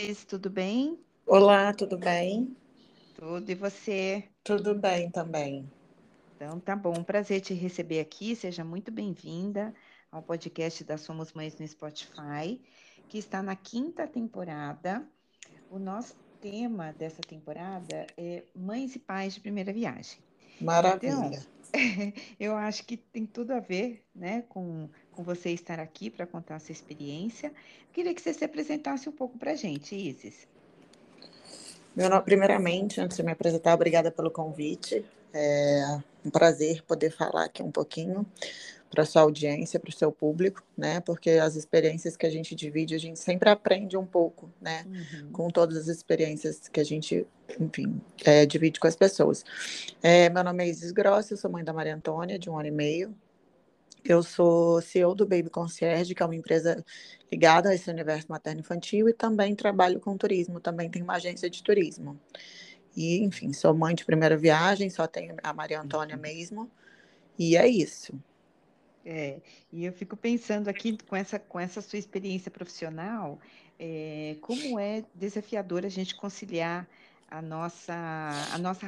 Isis, tudo bem? Olá, tudo bem? Tudo e você? Tudo bem também. Então, tá bom, prazer te receber aqui. Seja muito bem-vinda ao podcast da Somos Mães no Spotify, que está na quinta temporada. O nosso tema dessa temporada é Mães e Pais de Primeira Viagem. Maravilha. Então, eu acho que tem tudo a ver né, com, com você estar aqui para contar a sua experiência. Queria que você se apresentasse um pouco para a gente, Isis. Meu nome, primeiramente, antes de me apresentar, obrigada pelo convite. É um prazer poder falar aqui um pouquinho para sua audiência, para o seu público, né? Porque as experiências que a gente divide, a gente sempre aprende um pouco, né? Uhum. Com todas as experiências que a gente, enfim, é, divide com as pessoas. É, meu nome é Isis Gross, eu sou mãe da Maria Antônia, de um ano e meio. Eu sou CEO do Baby Concierge, que é uma empresa ligada a esse universo materno-infantil, e também trabalho com turismo, também tenho uma agência de turismo. E, enfim, sou mãe de primeira viagem, só tenho a Maria Antônia uhum. mesmo. E é isso. É, e eu fico pensando aqui com essa, com essa sua experiência profissional, é, como é desafiador a gente conciliar a nossa, a, nossa,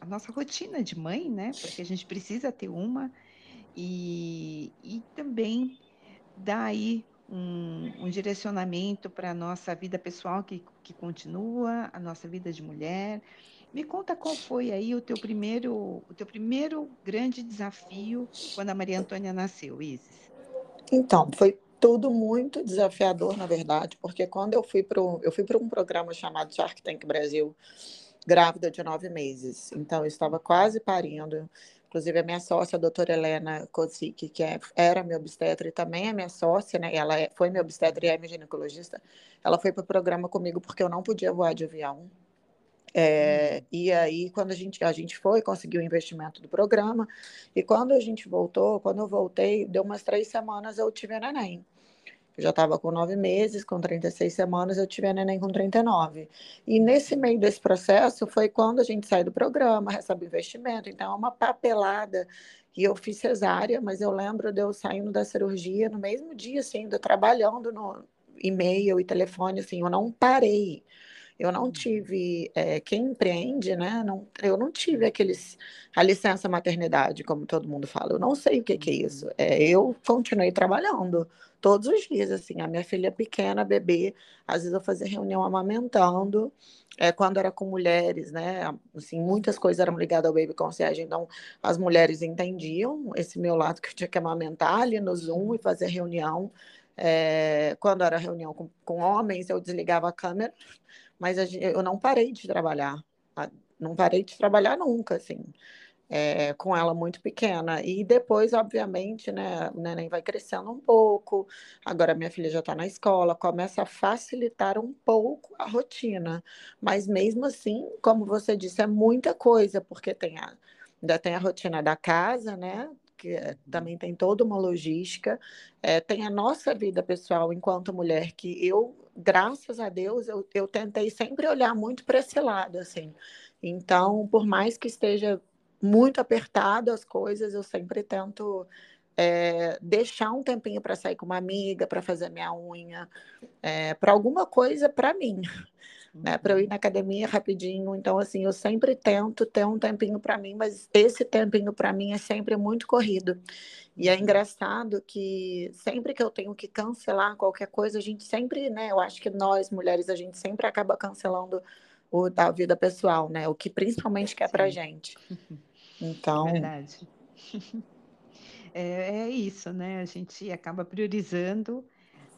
a nossa rotina de mãe, né? Porque a gente precisa ter uma, e, e também dar aí um, um direcionamento para a nossa vida pessoal que, que continua, a nossa vida de mulher. Me conta qual foi aí o teu primeiro, o teu primeiro grande desafio quando a Maria Antônia nasceu, Isis. Então, foi tudo muito desafiador, na verdade, porque quando eu fui para eu fui para um programa chamado Shark Tank Brasil, grávida de nove meses. Então, eu estava quase parindo. Inclusive, a minha sócia, a doutora Helena Kosik, que é, era minha obstetra e também é minha sócia, né? Ela é, foi minha obstetra e é minha ginecologista. Ela foi para o programa comigo porque eu não podia voar de avião. É, uhum. E aí, quando a gente, a gente foi, conseguiu o investimento do programa, e quando a gente voltou, quando eu voltei, deu umas três semanas, eu tive a neném. Eu já estava com nove meses, com 36 semanas, eu tive a neném com 39. E nesse meio desse processo foi quando a gente sai do programa, recebe investimento, então é uma papelada. E eu fiz cesárea, mas eu lembro de eu saindo da cirurgia no mesmo dia, assim, ainda trabalhando no e-mail e telefone, assim, eu não parei. Eu não uhum. tive, é, quem empreende, né? Não, eu não tive aqueles, a licença maternidade, como todo mundo fala. Eu não sei o que, que é isso. Uhum. É, eu continuei trabalhando todos os dias, assim. A minha filha pequena, bebê, às vezes eu fazia reunião amamentando. É, quando era com mulheres, né? Assim, muitas coisas eram ligadas ao baby concierge, então as mulheres entendiam esse meu lado que eu tinha que amamentar ali no Zoom e fazer reunião. É, quando era reunião com, com homens, eu desligava a câmera mas eu não parei de trabalhar, não parei de trabalhar nunca, assim, é, com ela muito pequena. E depois, obviamente, né, o neném vai crescendo um pouco, agora minha filha já está na escola, começa a facilitar um pouco a rotina, mas mesmo assim, como você disse, é muita coisa, porque tem a, ainda tem a rotina da casa, né? que também tem toda uma logística, é, tem a nossa vida pessoal enquanto mulher, que eu, graças a Deus, eu, eu tentei sempre olhar muito para esse lado, assim. Então, por mais que esteja muito apertado as coisas, eu sempre tento é, deixar um tempinho para sair com uma amiga, para fazer minha unha, é, para alguma coisa para mim né, para eu ir na academia rapidinho. Então, assim, eu sempre tento ter um tempinho para mim, mas esse tempinho para mim é sempre muito corrido. E é engraçado que sempre que eu tenho que cancelar qualquer coisa, a gente sempre, né, eu acho que nós mulheres, a gente sempre acaba cancelando o da vida pessoal, né, o que principalmente quer para gente. Então. Verdade. É, é, isso, né? A gente acaba priorizando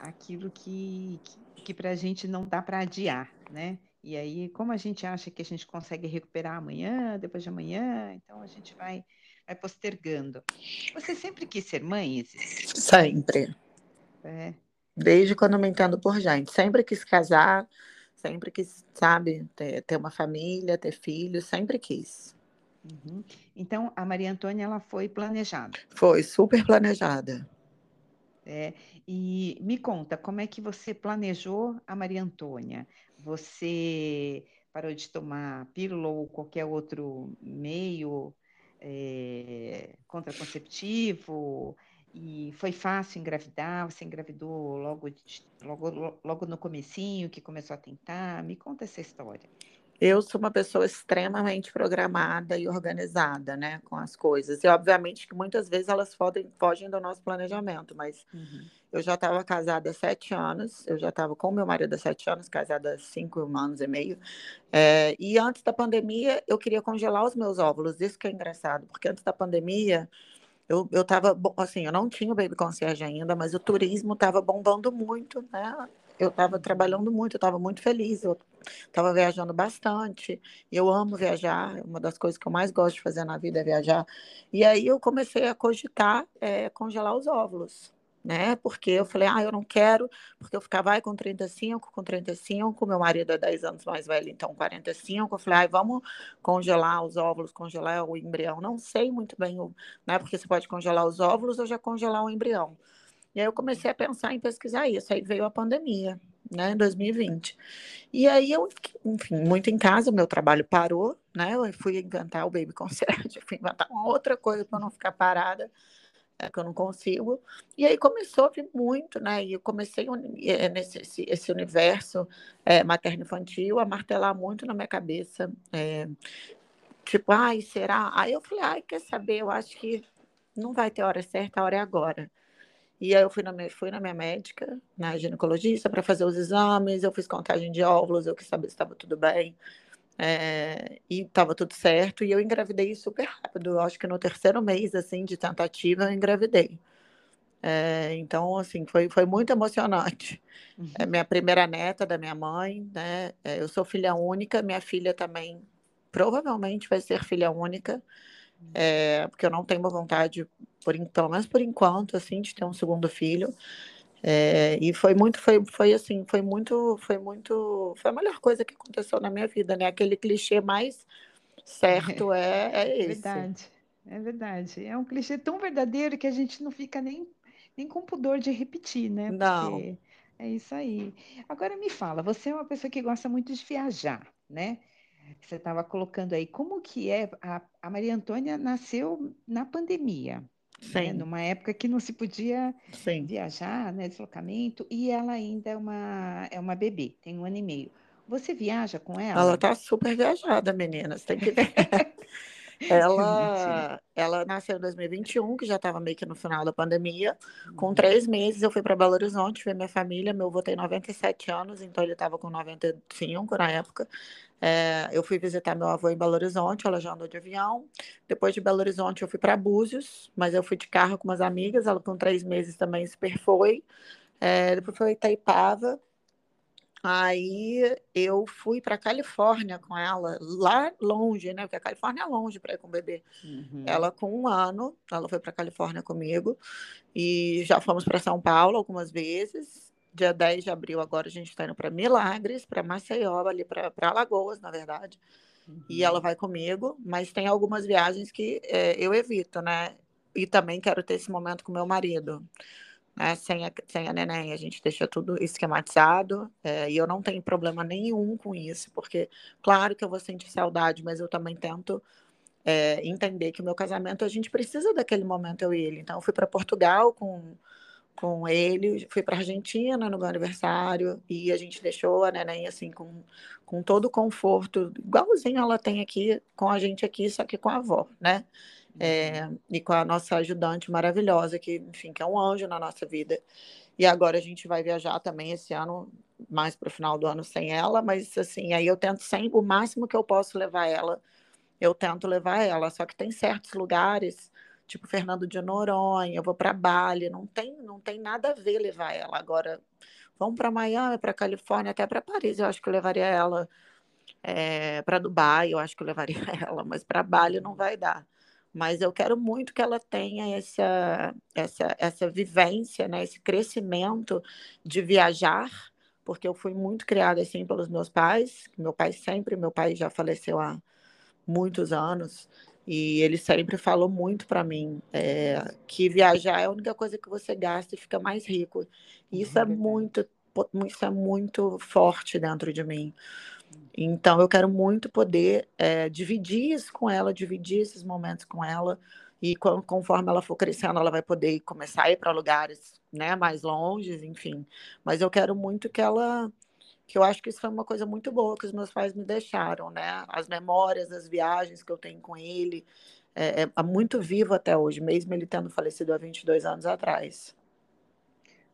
aquilo que, que que para a gente não dá para adiar, né? E aí, como a gente acha que a gente consegue recuperar amanhã, depois de amanhã, então a gente vai, vai postergando. Você sempre quis ser mãe, Isis? Sempre. É. Desde quando me entendo por gente. Sempre quis casar, sempre quis, sabe, ter, ter uma família, ter filhos, sempre quis. Uhum. Então, a Maria Antônia, ela foi planejada? Foi, super planejada. É, e me conta, como é que você planejou a Maria Antônia? Você parou de tomar pílula ou qualquer outro meio é, contraconceptivo? E foi fácil engravidar? Você engravidou logo, logo, logo no comecinho, que começou a tentar? Me conta essa história. Eu sou uma pessoa extremamente programada e organizada, né, com as coisas. E obviamente que muitas vezes elas fogem, fogem do nosso planejamento, mas uhum. eu já estava casada há sete anos, eu já estava com meu marido há sete anos, casada há cinco anos e meio. É, e antes da pandemia, eu queria congelar os meus óvulos. Isso que é engraçado, porque antes da pandemia eu, eu tava, assim, eu não tinha o Baby Concierge ainda, mas o turismo estava bombando muito, né? Eu estava trabalhando muito, eu estava muito feliz, eu estava viajando bastante, eu amo viajar, uma das coisas que eu mais gosto de fazer na vida é viajar. E aí eu comecei a cogitar é, congelar os óvulos né? Porque eu falei, ah, eu não quero, porque eu ficava ai, com 35, com 35, meu marido é 10 anos mais velho, então 45. Eu falei, ai, vamos congelar os óvulos, congelar o embrião. Não sei muito bem, né? Porque você pode congelar os óvulos ou já congelar o embrião. E aí eu comecei a pensar em pesquisar isso. Aí veio a pandemia, né, em 2020. E aí eu, enfim, muito em casa, meu trabalho parou, né? Eu fui inventar o Baby Concert, fui inventar uma outra coisa para não ficar parada é, que eu não consigo. E aí começou a vir muito, né? E eu comecei é, nesse esse, esse universo é, materno-infantil a martelar muito na minha cabeça. É, tipo, ai, será? Aí eu falei, ai, quer saber? Eu acho que não vai ter hora certa, a hora é agora. E aí eu fui na minha, fui na minha médica, na ginecologista, para fazer os exames, eu fiz contagem de óvulos, eu quis saber se estava tudo bem. É, e estava tudo certo, e eu engravidei super rápido. Eu acho que no terceiro mês assim de tentativa eu engravidei. É, então, assim, foi, foi muito emocionante. Uhum. É minha primeira neta da minha mãe, né? É, eu sou filha única, minha filha também provavelmente vai ser filha única, é, porque eu não tenho vontade, por, pelo menos por enquanto, assim, de ter um segundo filho. É, e foi muito, foi, foi assim, foi muito, foi muito, foi a melhor coisa que aconteceu na minha vida, né? Aquele clichê mais certo é, é, é esse. Verdade, é verdade. É um clichê tão verdadeiro que a gente não fica nem, nem com pudor de repetir, né? Não. Porque é isso aí. Agora me fala, você é uma pessoa que gosta muito de viajar, né? Você estava colocando aí, como que é? A, a Maria Antônia nasceu na pandemia, né? numa época que não se podia Sim. viajar, né, deslocamento, e ela ainda é uma, é uma bebê, tem um ano e meio. Você viaja com ela? Ela tá super viajada, menina, você tem que ver. ela, ela nasceu em 2021, que já estava meio que no final da pandemia. Com uhum. três meses, eu fui para Belo Horizonte ver minha família. Meu avô tem 97 anos, então ele estava com 95 na época. É, eu fui visitar meu avô em Belo Horizonte, ela já andou de avião. Depois de Belo Horizonte, eu fui para Búzios, mas eu fui de carro com umas amigas. Ela, com três meses, também super foi. É, depois foi Itaipava. Aí eu fui para Califórnia com ela, lá longe, né? Porque a Califórnia é longe para ir com o bebê. Uhum. Ela com um ano, ela foi para Califórnia comigo e já fomos para São Paulo algumas vezes. Dia 10 de abril agora a gente está indo para Milagres, para Maceió, ali para Alagoas, na verdade. Uhum. E ela vai comigo, mas tem algumas viagens que é, eu evito, né? E também quero ter esse momento com meu marido né? Sem a, sem a neném, a gente deixa tudo esquematizado, é, e eu não tenho problema nenhum com isso, porque, claro que eu vou sentir saudade, mas eu também tento é, entender que o meu casamento, a gente precisa daquele momento, eu e ele. Então, eu fui para Portugal com, com ele, fui para Argentina no meu aniversário, e a gente deixou a neném, assim, com, com todo o conforto, igualzinho ela tem aqui, com a gente aqui, só que com a avó, né? É, e com a nossa ajudante maravilhosa, que, enfim, que é um anjo na nossa vida. E agora a gente vai viajar também esse ano, mais para o final do ano sem ela, mas assim, aí eu tento sempre, o máximo que eu posso levar ela, eu tento levar ela, só que tem certos lugares, tipo Fernando de Noronha, eu vou para Bali, não tem, não tem nada a ver levar ela. Agora, vamos para Miami, para Califórnia, até para Paris, eu acho que eu levaria ela. É, para Dubai, eu acho que eu levaria ela, mas para Bali não vai dar mas eu quero muito que ela tenha essa, essa, essa vivência, né, esse crescimento de viajar, porque eu fui muito criada assim pelos meus pais, meu pai sempre, meu pai já faleceu há muitos anos, e ele sempre falou muito para mim é, que viajar é a única coisa que você gasta e fica mais rico. E isso é muito, isso é muito forte dentro de mim. Então, eu quero muito poder é, dividir isso com ela, dividir esses momentos com ela. e conforme ela for crescendo, ela vai poder começar a ir para lugares né, mais longes, enfim. Mas eu quero muito que ela que eu acho que isso foi uma coisa muito boa que os meus pais me deixaram, né? As memórias, as viagens que eu tenho com ele, é, é, é muito vivo até hoje, mesmo ele tendo falecido há 22 anos atrás.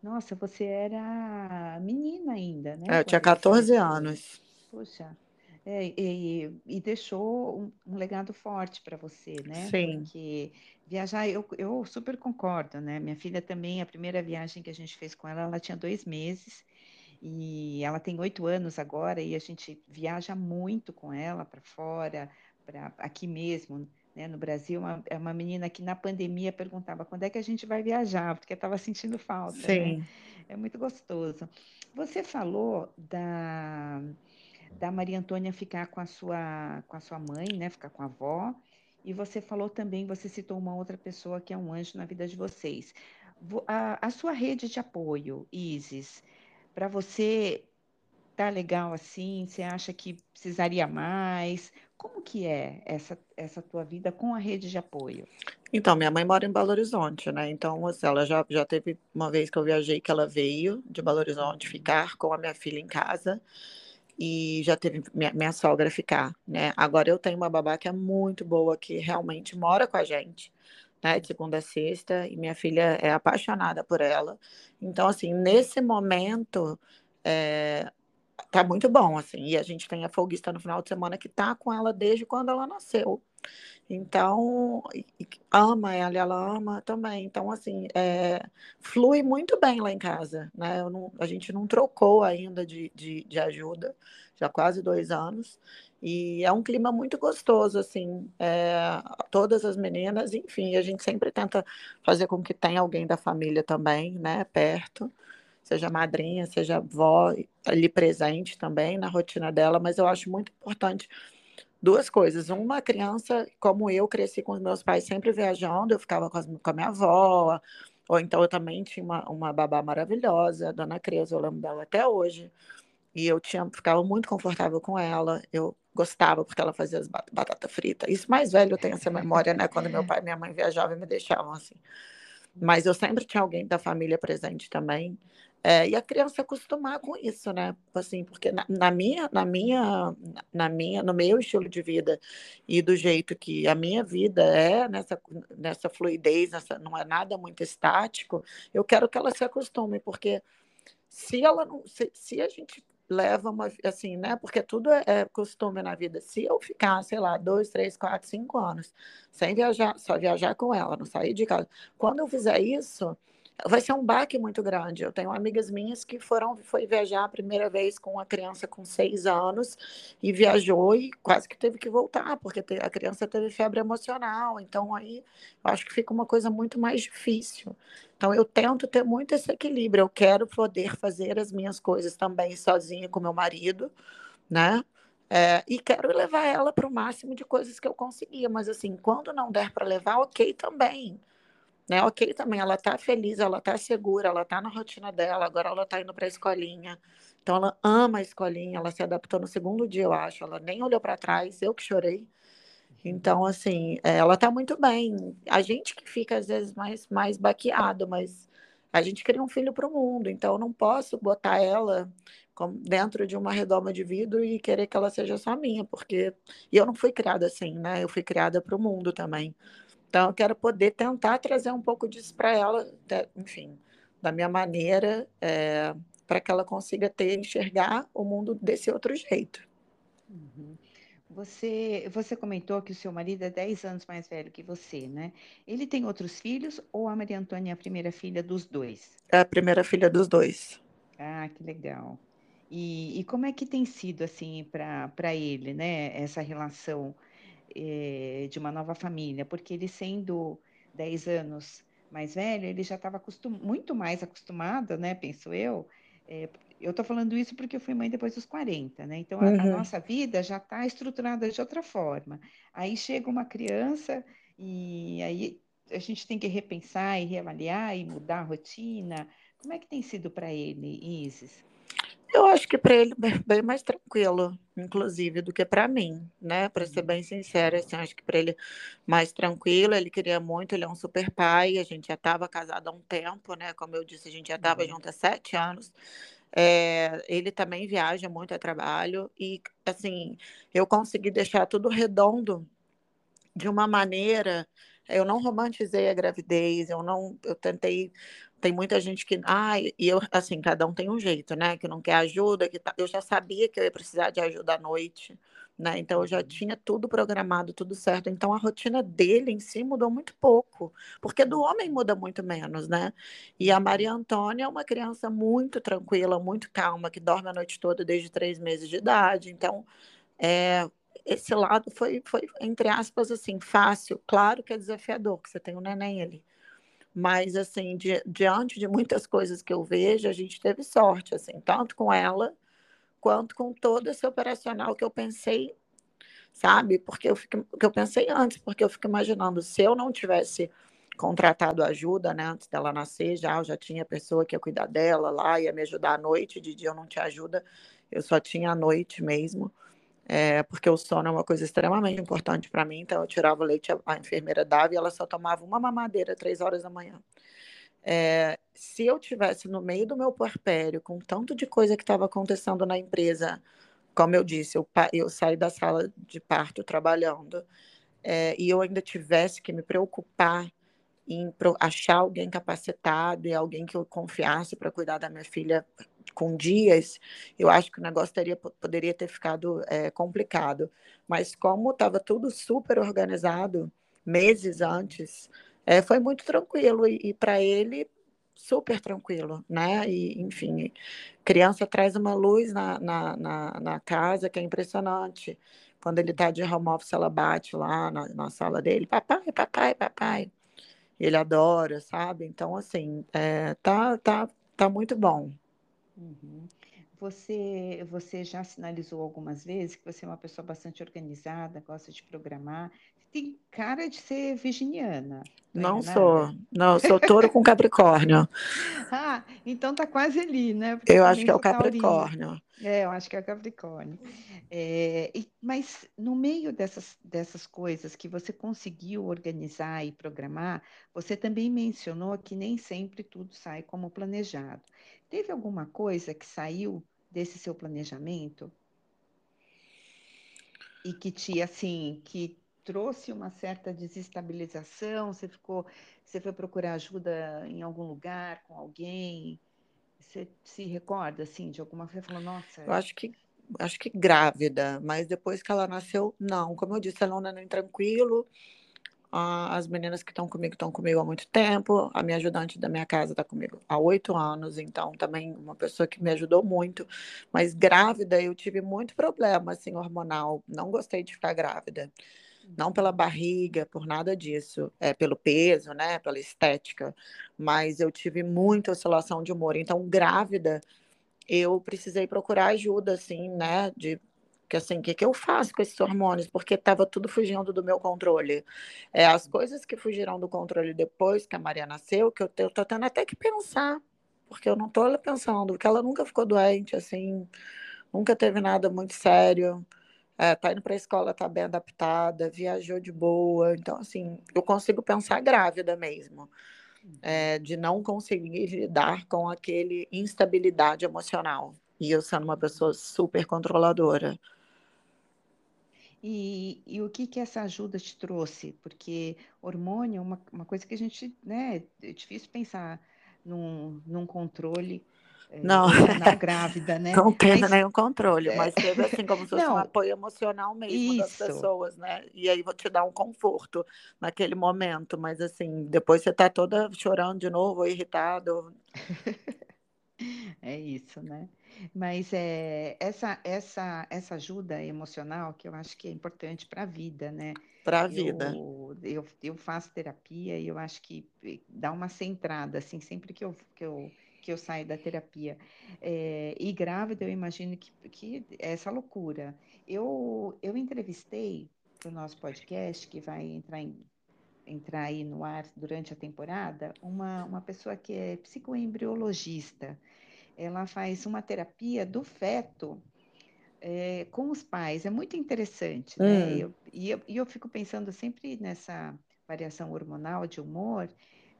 Nossa, você era menina ainda, né? É, eu tinha 14 anos. Puxa, é, e, e, deixou um, um legado forte para você, né? Sim. Porque viajar, eu, eu super concordo, né? Minha filha também, a primeira viagem que a gente fez com ela, ela tinha dois meses. E ela tem oito anos agora e a gente viaja muito com ela para fora, para aqui mesmo, né, no Brasil. Uma, é uma menina que na pandemia perguntava quando é que a gente vai viajar, porque estava sentindo falta. Né? Sim. Né? É muito gostoso. Você falou da, da Maria Antônia ficar com a sua com a sua mãe, né, ficar com a avó. E você falou também, você citou uma outra pessoa que é um anjo na vida de vocês. A, a sua rede de apoio, Isis, para você tá legal assim? Você acha que precisaria mais? Como que é essa, essa tua vida com a rede de apoio? Então, minha mãe mora em Belo Horizonte, né? Então, assim, ela já, já teve uma vez que eu viajei que ela veio de Belo Horizonte ficar com a minha filha em casa e já teve minha, minha sogra ficar, né? Agora eu tenho uma babá que é muito boa, que realmente mora com a gente né, de segunda a sexta, e minha filha é apaixonada por ela. Então, assim, nesse momento, é, tá muito bom, assim, e a gente tem a folguista no final de semana que tá com ela desde quando ela nasceu. Então, ama ela, ela ama também. Então, assim, é, flui muito bem lá em casa, né? Não, a gente não trocou ainda de, de, de ajuda, já quase dois anos. E é um clima muito gostoso, assim, é, todas as meninas, enfim, a gente sempre tenta fazer com que tenha alguém da família também, né, perto, seja madrinha, seja avó, ali presente também na rotina dela, mas eu acho muito importante duas coisas. Uma, criança, como eu cresci com os meus pais sempre viajando, eu ficava com, as, com a minha avó, ou então eu também tinha uma, uma babá maravilhosa, a dona Creuza, eu lembro dela até hoje, e eu tinha, ficava muito confortável com ela, eu gostava porque ela fazia as batata frita. Isso mais velho eu tenho essa memória, né? Quando meu pai e minha mãe viajavam e me deixavam assim. Mas eu sempre tinha alguém da família presente também. É, e a criança acostumar com isso, né? Assim, porque na, na, minha, na minha, na minha, no meu estilo de vida e do jeito que a minha vida é nessa, nessa fluidez, nessa, não é nada muito estático, eu quero que ela se acostume, porque se ela não, se, se a gente leva uma, assim, né? Porque tudo é, é, costume na vida. Se eu ficar, sei lá, dois, três, quatro, cinco anos sem viajar, só viajar com ela, não sair de casa. Quando eu fizer isso, vai ser um baque muito grande. Eu tenho amigas minhas que foram foi viajar a primeira vez com uma criança com seis anos e viajou e quase que teve que voltar porque a criança teve febre emocional. Então aí eu acho que fica uma coisa muito mais difícil. Então, eu tento ter muito esse equilíbrio. Eu quero poder fazer as minhas coisas também sozinha com meu marido, né? É, e quero levar ela para o máximo de coisas que eu conseguia. Mas, assim, quando não der para levar, ok também. Né? Ok também. Ela está feliz, ela está segura, ela está na rotina dela. Agora ela está indo para a escolinha. Então, ela ama a escolinha. Ela se adaptou no segundo dia, eu acho. Ela nem olhou para trás. Eu que chorei. Então, assim, é, ela está muito bem. A gente que fica, às vezes, mais, mais baqueado, mas a gente cria um filho para o mundo, então eu não posso botar ela dentro de uma redoma de vidro e querer que ela seja só minha, porque e eu não fui criada assim, né? Eu fui criada para o mundo também. Então, eu quero poder tentar trazer um pouco disso para ela, enfim, da minha maneira, é, para que ela consiga ter, enxergar o mundo desse outro jeito. Uhum. Você, você comentou que o seu marido é 10 anos mais velho que você, né? Ele tem outros filhos ou a Maria Antônia é a primeira filha dos dois? É a primeira filha dos dois. Ah, que legal. E, e como é que tem sido, assim, para ele, né, essa relação é, de uma nova família? Porque ele sendo 10 anos mais velho, ele já estava muito mais acostumado, né, penso eu, é, eu estou falando isso porque eu fui mãe depois dos 40, né? Então, a, uhum. a nossa vida já está estruturada de outra forma. Aí chega uma criança e aí a gente tem que repensar e reavaliar e mudar a rotina. Como é que tem sido para ele, Isis? Eu acho que para ele é bem mais tranquilo, inclusive, do que para mim, né? Para ser bem sincera, assim, acho que para ele mais tranquilo. Ele queria muito, ele é um super pai. A gente já estava casado há um tempo, né? Como eu disse, a gente já estava uhum. junto há sete anos. É, ele também viaja muito a trabalho e, assim, eu consegui deixar tudo redondo de uma maneira. Eu não romantizei a gravidez, eu não, eu tentei tem muita gente que, ah, e eu, assim, cada um tem um jeito, né? Que não quer ajuda, que tá, eu já sabia que eu ia precisar de ajuda à noite, né? Então eu já uhum. tinha tudo programado, tudo certo. Então a rotina dele em si mudou muito pouco, porque do homem muda muito menos, né? E a uhum. Maria Antônia é uma criança muito tranquila, muito calma, que dorme a noite toda desde três meses de idade. Então, é, esse lado foi, foi, entre aspas, assim, fácil. Claro que é desafiador, que você tem um neném ali mas, assim, di diante de muitas coisas que eu vejo, a gente teve sorte, assim, tanto com ela, quanto com todo esse operacional que eu pensei, sabe? Porque eu, fico, que eu pensei antes, porque eu fico imaginando, se eu não tivesse contratado ajuda, né, antes dela nascer, já eu já tinha pessoa que ia cuidar dela lá, ia me ajudar à noite, de dia eu não tinha ajuda, eu só tinha à noite mesmo é, porque o sono é uma coisa extremamente importante para mim. Então, eu tirava o leite, a, enfermeira dava e ela só tomava uma mamadeira três horas da manhã. É, se eu tivesse no meio do meu puerpério, com tanto de coisa que estava acontecendo na empresa, como eu disse, eu, eu saí da sala de parto trabalhando, é, e eu ainda tivesse que me preocupar em achar alguém capacitado e alguém que eu confiasse para cuidar da minha filha com dias, eu acho que o negócio teria, poderia ter ficado é, complicado. Mas como estava tudo super organizado meses antes, é, foi muito tranquilo e, e para ele super tranquilo, né? E, enfim, criança traz uma luz na, na, na, na casa que é impressionante. Quando ele está de home office, ela bate lá na, na sala dele, papai, papai, papai. Ele adora, sabe? Então, assim, é, tá, tá, tá muito bom. Uhum. Você, você já sinalizou algumas vezes que você é uma pessoa bastante organizada, gosta de programar. Tem cara de ser virginiana. Não sou. Não, sou touro com Capricórnio. ah, então tá quase ali, né? Porque eu acho que é o Capricórnio. Taurino. É, eu acho que é o Capricórnio. É, e, mas no meio dessas, dessas coisas que você conseguiu organizar e programar, você também mencionou que nem sempre tudo sai como planejado. Teve alguma coisa que saiu desse seu planejamento e que te assim que trouxe uma certa desestabilização? Você ficou, você foi procurar ajuda em algum lugar com alguém? Você se recorda assim de alguma coisa? Falou, nossa. Eu acho que acho que grávida, mas depois que ela nasceu, não. Como eu disse, ela é um neném tranquilo. As meninas que estão comigo estão comigo há muito tempo. A minha ajudante da minha casa está comigo há oito anos, então também uma pessoa que me ajudou muito. Mas grávida, eu tive muito problema assim, hormonal. Não gostei de ficar grávida. Não pela barriga, por nada disso, é pelo peso, né, pela estética, mas eu tive muita oscilação de humor. Então, grávida, eu precisei procurar ajuda, assim, né, de que assim, o que, que eu faço com esses hormônios? Porque estava tudo fugindo do meu controle. É, as coisas que fugiram do controle depois que a Maria nasceu, que eu, eu tô tendo até que pensar, porque eu não estou pensando, porque ela nunca ficou doente, assim, nunca teve nada muito sério. É, tá indo para a escola, tá bem adaptada, viajou de boa. Então, assim, eu consigo pensar grávida mesmo. É, de não conseguir lidar com aquele instabilidade emocional. E eu sendo uma pessoa super controladora. E, e o que que essa ajuda te trouxe? Porque hormônio é uma, uma coisa que a gente, né, é difícil pensar num, num controle é, não. na grávida, né? Não teve mas, nenhum controle, é... mas teve assim como se fosse não, um apoio emocional mesmo isso. das pessoas, né? E aí vou te dar um conforto naquele momento, mas assim, depois você tá toda chorando de novo, irritado. É isso, né? Mas é, essa, essa, essa ajuda emocional que eu acho que é importante para a vida, né? Para a vida. Eu, eu faço terapia e eu acho que dá uma centrada, assim, sempre que eu, que eu, que eu saio da terapia. É, e grávida, eu imagino que, que é essa loucura. Eu, eu entrevistei para o nosso podcast, que vai entrar em entrar aí no ar durante a temporada, uma, uma pessoa que é psicoembriologista. Ela faz uma terapia do feto é, com os pais. É muito interessante, né? Hum. Eu, e, eu, e eu fico pensando sempre nessa variação hormonal de humor,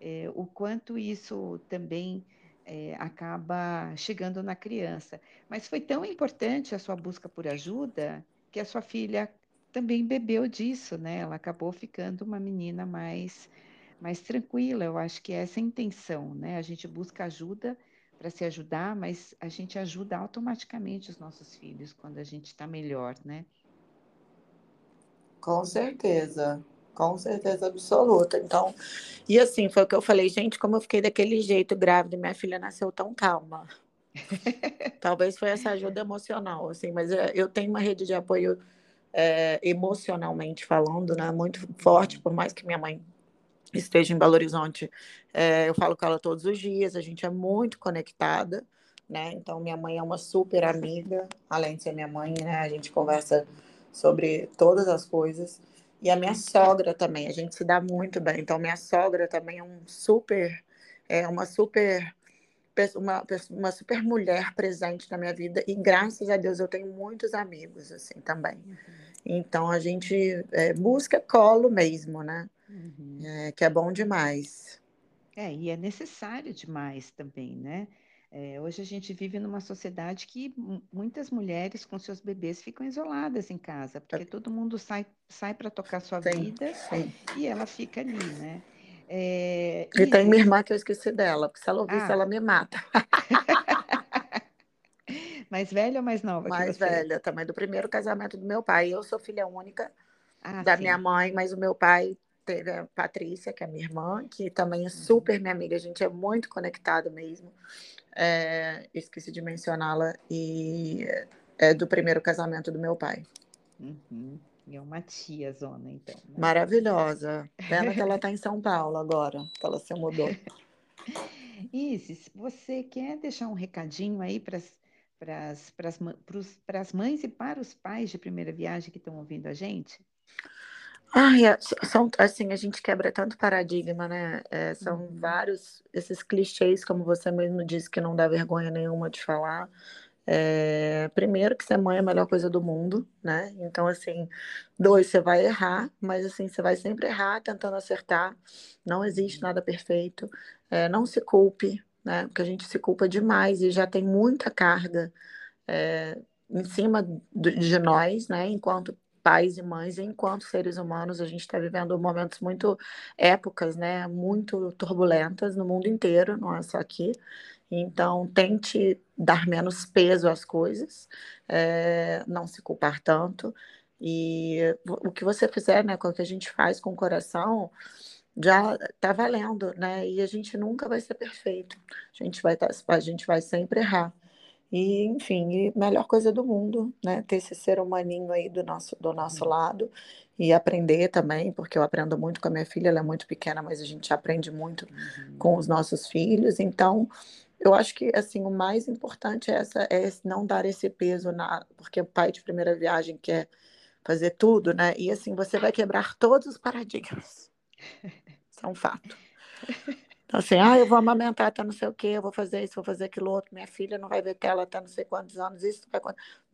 é, o quanto isso também é, acaba chegando na criança. Mas foi tão importante a sua busca por ajuda que a sua filha também bebeu disso, né? Ela acabou ficando uma menina mais mais tranquila. Eu acho que é essa a intenção, né? A gente busca ajuda para se ajudar, mas a gente ajuda automaticamente os nossos filhos quando a gente está melhor, né? Com certeza, com certeza absoluta. Então, e assim, foi o que eu falei, gente, como eu fiquei daquele jeito grávida, minha filha nasceu tão calma. Talvez foi essa ajuda emocional, assim, mas é, eu tenho uma rede de apoio é, emocionalmente falando, né, muito forte, por mais que minha mãe esteja em Belo Horizonte, é, eu falo com ela todos os dias, a gente é muito conectada, né? Então, minha mãe é uma super amiga, além de ser minha mãe, né? A gente conversa sobre todas as coisas. E a minha sogra também, a gente se dá muito bem. Então, minha sogra também é um super, é uma super, uma, uma super mulher presente na minha vida. E graças a Deus eu tenho muitos amigos assim também. Uhum. Então, a gente é, busca colo mesmo, né? Uhum. É, que é bom demais. É, e é necessário demais também, né? É, hoje a gente vive numa sociedade que muitas mulheres com seus bebês ficam isoladas em casa, porque todo mundo sai, sai para tocar sua sim, vida sim. e ela fica ali, né? É, e, e, tem minha irmã que eu esqueci dela, porque se ela ouvisse, ah. ela me mata. mais velha ou mais nova? Mais velha, também do primeiro casamento do meu pai. Eu sou filha única ah, da sim. minha mãe, mas o meu pai teve a Patrícia, que é minha irmã, que também é uhum. super minha amiga, a gente é muito conectado mesmo. É, esqueci de mencioná-la, e é do primeiro casamento do meu pai. Uhum. E é uma tia zona, então. Né? Maravilhosa. Pena que ela está em São Paulo agora, que ela se mudou. Isis, você quer deixar um recadinho aí para as mães e para os pais de primeira viagem que estão ouvindo a gente? Ai, é, são, assim, a gente quebra tanto paradigma, né? É, são uhum. vários, esses clichês, como você mesmo disse, que não dá vergonha nenhuma de falar. É, primeiro, que ser mãe é a melhor coisa do mundo, né? Então, assim, dois, você vai errar, mas assim, você vai sempre errar tentando acertar. Não existe uhum. nada perfeito. É, não se culpe, né? Porque a gente se culpa demais e já tem muita carga é, em cima de nós, né? Enquanto pais e mães, enquanto seres humanos, a gente está vivendo momentos muito, épocas, né, muito turbulentas no mundo inteiro, não é só aqui. Então, tente dar menos peso às coisas, é, não se culpar tanto. E o que você fizer, né, com o que a gente faz com o coração, já está valendo, né? E a gente nunca vai ser perfeito. A gente vai, tá, a gente vai sempre errar. E, enfim, melhor coisa do mundo, né? Ter esse ser humaninho aí do nosso, do nosso lado e aprender também, porque eu aprendo muito com a minha filha, ela é muito pequena, mas a gente aprende muito uhum. com os nossos filhos. Então, eu acho que assim o mais importante é essa é não dar esse peso na, porque o pai de primeira viagem quer fazer tudo, né? E assim você vai quebrar todos os paradigmas. Isso é um fato. Então, assim, ah, eu vou amamentar até não sei o quê, eu vou fazer isso, vou fazer aquilo outro, minha filha não vai ver tela até não sei quantos anos, isso vai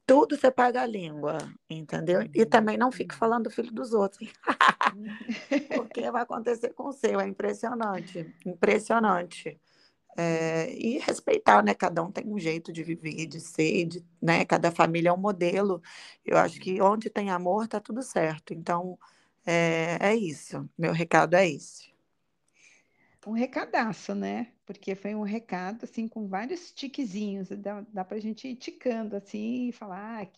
tudo você paga a língua, entendeu? E uhum. também não fique falando do filho dos outros, porque vai acontecer com o seu, é impressionante, impressionante. É, e respeitar, né? Cada um tem um jeito de viver, de ser, de, né? Cada família é um modelo. Eu acho que onde tem amor, tá tudo certo. Então, é, é isso. Meu recado é esse um recadaço, né? Porque foi um recado, assim, com vários tiquezinhos. Dá, dá pra gente ir ticando, assim, e falar, ah,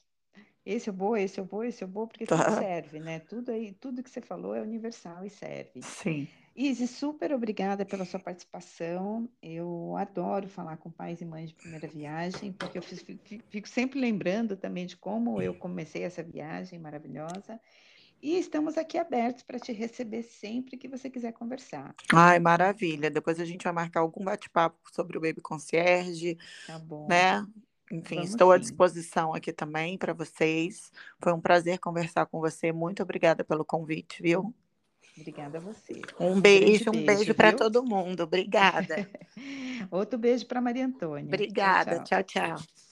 esse eu vou, esse eu vou, esse eu vou, porque tudo tá. serve, né? Tudo, aí, tudo que você falou é universal e serve. Sim. Izzy, super obrigada pela sua participação. Eu adoro falar com pais e mães de primeira viagem, porque eu fico sempre lembrando também de como eu comecei essa viagem maravilhosa. E estamos aqui abertos para te receber sempre que você quiser conversar. Ai, maravilha. Depois a gente vai marcar algum bate-papo sobre o Baby Concierge. Tá bom. Né? Enfim, Vamos estou sim. à disposição aqui também para vocês. Foi um prazer conversar com você. Muito obrigada pelo convite, viu? Obrigada a você. Um beijo, um beijo, beijo para todo mundo. Obrigada. Outro beijo para Maria Antônia. Obrigada. tchau. tchau. tchau.